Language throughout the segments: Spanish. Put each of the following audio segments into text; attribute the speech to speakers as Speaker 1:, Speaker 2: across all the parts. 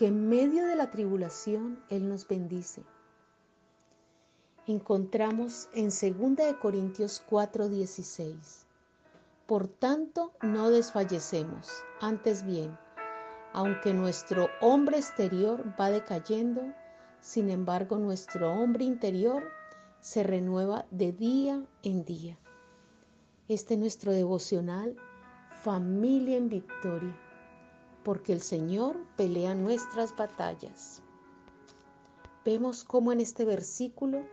Speaker 1: que en medio de la tribulación Él nos bendice. Encontramos en 2 Corintios 4:16. Por tanto, no desfallecemos, antes bien, aunque nuestro hombre exterior va decayendo, sin embargo nuestro hombre interior se renueva de día en día. Este es nuestro devocional, familia en victoria, porque el Señor pelea nuestras batallas. Vemos cómo en este versículo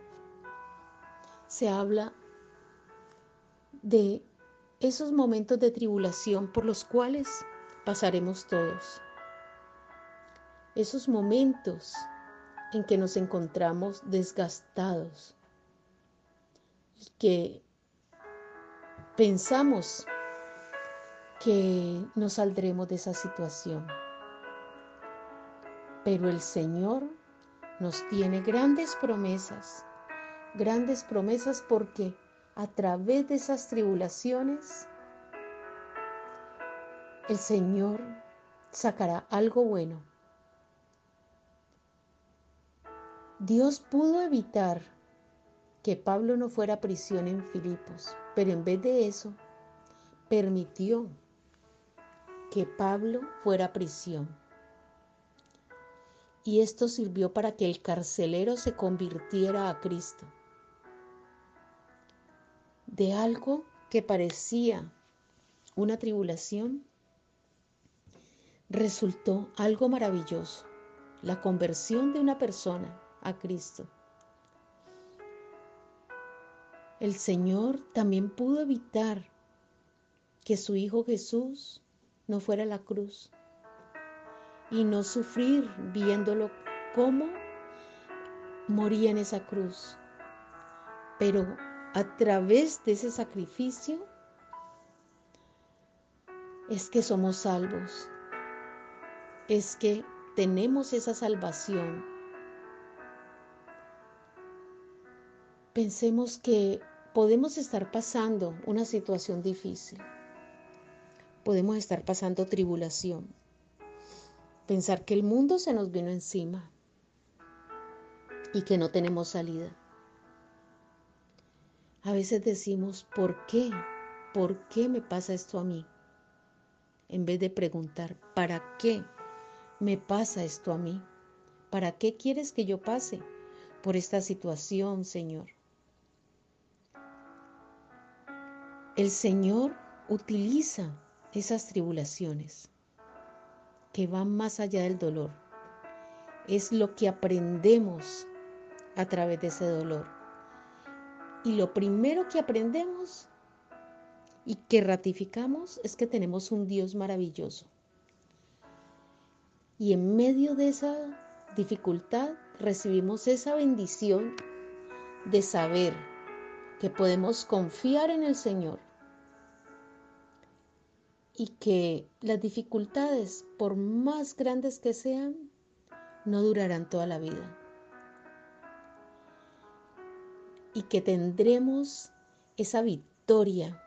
Speaker 1: se habla de esos momentos de tribulación por los cuales pasaremos todos. Esos momentos en que nos encontramos desgastados, y que pensamos que no saldremos de esa situación. Pero el Señor nos tiene grandes promesas, grandes promesas porque a través de esas tribulaciones el Señor sacará algo bueno. Dios pudo evitar que Pablo no fuera a prisión en Filipos, pero en vez de eso, permitió que Pablo fuera a prisión. Y esto sirvió para que el carcelero se convirtiera a Cristo. De algo que parecía una tribulación, resultó algo maravilloso, la conversión de una persona a Cristo. El Señor también pudo evitar que su Hijo Jesús no fuera la cruz y no sufrir viéndolo cómo moría en esa cruz. Pero a través de ese sacrificio es que somos salvos, es que tenemos esa salvación Pensemos que podemos estar pasando una situación difícil. Podemos estar pasando tribulación. Pensar que el mundo se nos vino encima y que no tenemos salida. A veces decimos, ¿por qué? ¿Por qué me pasa esto a mí? En vez de preguntar, ¿para qué me pasa esto a mí? ¿Para qué quieres que yo pase por esta situación, Señor? El Señor utiliza esas tribulaciones que van más allá del dolor. Es lo que aprendemos a través de ese dolor. Y lo primero que aprendemos y que ratificamos es que tenemos un Dios maravilloso. Y en medio de esa dificultad recibimos esa bendición de saber que podemos confiar en el Señor y que las dificultades, por más grandes que sean, no durarán toda la vida. Y que tendremos esa victoria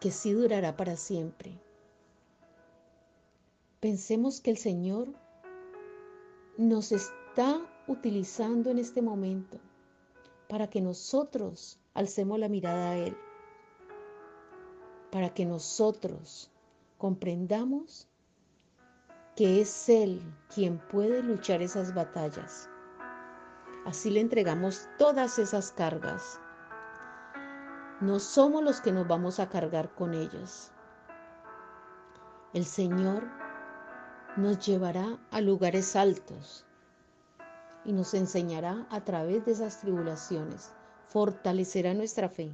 Speaker 1: que sí durará para siempre. Pensemos que el Señor nos está utilizando en este momento para que nosotros alcemos la mirada a Él para que nosotros comprendamos que es Él quien puede luchar esas batallas. Así le entregamos todas esas cargas. No somos los que nos vamos a cargar con ellas. El Señor nos llevará a lugares altos y nos enseñará a través de esas tribulaciones, fortalecerá nuestra fe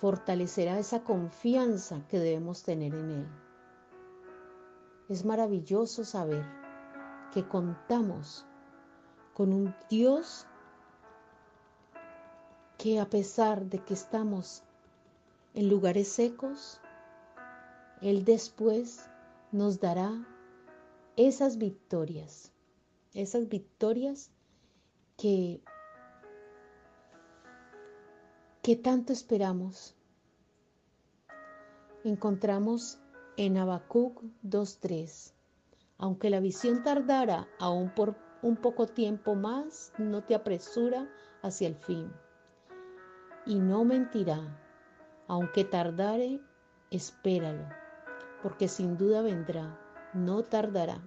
Speaker 1: fortalecerá esa confianza que debemos tener en Él. Es maravilloso saber que contamos con un Dios que a pesar de que estamos en lugares secos, Él después nos dará esas victorias, esas victorias que, que tanto esperamos. Encontramos en Habacuc 2.3, aunque la visión tardara aún por un poco tiempo más, no te apresura hacia el fin. Y no mentirá, aunque tardare, espéralo, porque sin duda vendrá, no tardará.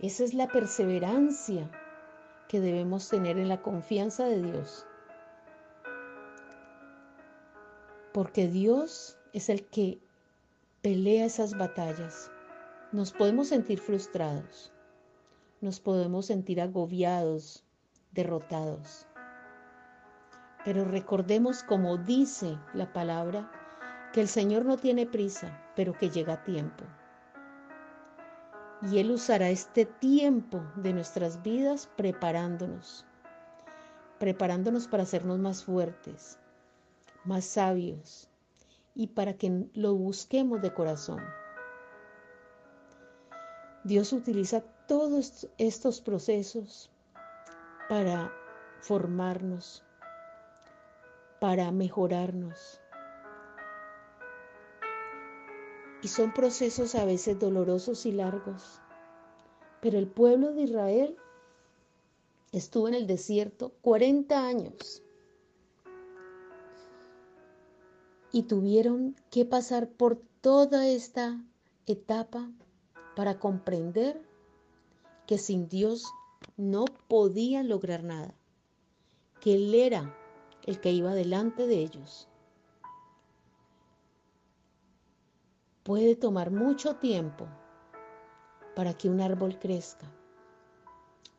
Speaker 1: Esa es la perseverancia que debemos tener en la confianza de Dios. Porque Dios es el que pelea esas batallas. Nos podemos sentir frustrados, nos podemos sentir agobiados, derrotados. Pero recordemos, como dice la palabra, que el Señor no tiene prisa, pero que llega a tiempo. Y Él usará este tiempo de nuestras vidas preparándonos, preparándonos para hacernos más fuertes, más sabios y para que lo busquemos de corazón. Dios utiliza todos estos procesos para formarnos, para mejorarnos. Y son procesos a veces dolorosos y largos. Pero el pueblo de Israel estuvo en el desierto 40 años y tuvieron que pasar por toda esta etapa para comprender que sin Dios no podían lograr nada, que Él era el que iba delante de ellos. Puede tomar mucho tiempo para que un árbol crezca,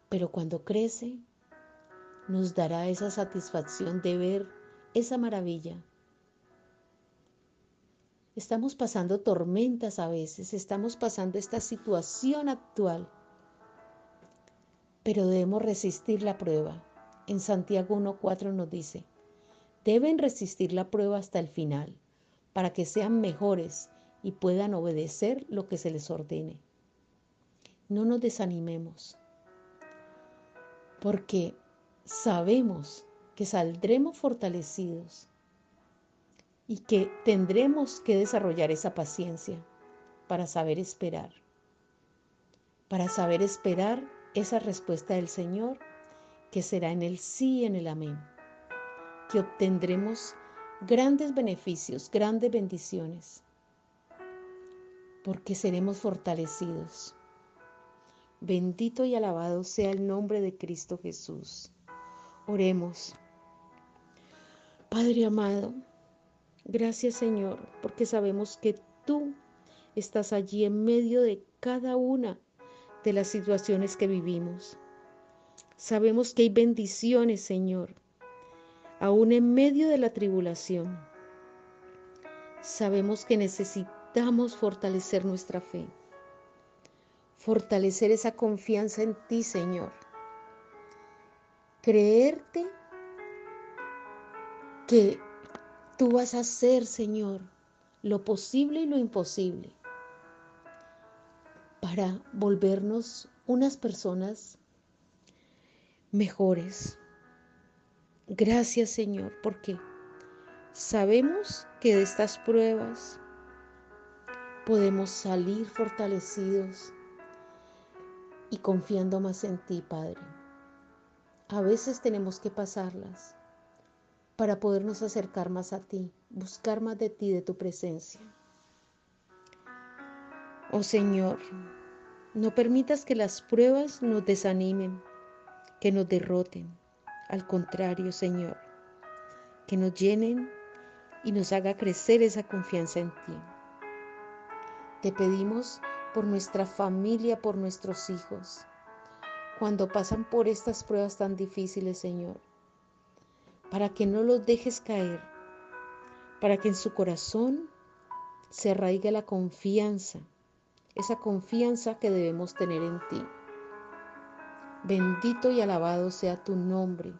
Speaker 1: pero cuando crece nos dará esa satisfacción de ver esa maravilla. Estamos pasando tormentas a veces, estamos pasando esta situación actual, pero debemos resistir la prueba. En Santiago 1.4 nos dice, deben resistir la prueba hasta el final, para que sean mejores y puedan obedecer lo que se les ordene. No nos desanimemos, porque sabemos que saldremos fortalecidos y que tendremos que desarrollar esa paciencia para saber esperar, para saber esperar esa respuesta del Señor que será en el sí y en el amén, que obtendremos grandes beneficios, grandes bendiciones porque seremos fortalecidos. Bendito y alabado sea el nombre de Cristo Jesús. Oremos. Padre amado, gracias Señor, porque sabemos que tú estás allí en medio de cada una de las situaciones que vivimos. Sabemos que hay bendiciones, Señor, aún en medio de la tribulación. Sabemos que necesitamos fortalecer nuestra fe, fortalecer esa confianza en ti, Señor. Creerte que tú vas a hacer, Señor, lo posible y lo imposible para volvernos unas personas mejores. Gracias, Señor, porque sabemos que de estas pruebas podemos salir fortalecidos y confiando más en ti, Padre. A veces tenemos que pasarlas para podernos acercar más a ti, buscar más de ti, de tu presencia. Oh Señor, no permitas que las pruebas nos desanimen, que nos derroten. Al contrario, Señor, que nos llenen y nos haga crecer esa confianza en ti. Te pedimos por nuestra familia, por nuestros hijos, cuando pasan por estas pruebas tan difíciles, Señor, para que no los dejes caer, para que en su corazón se arraigue la confianza esa confianza que debemos tener en ti. Bendito y alabado sea tu nombre,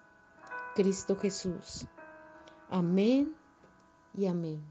Speaker 1: Cristo Jesús. Amén y amén.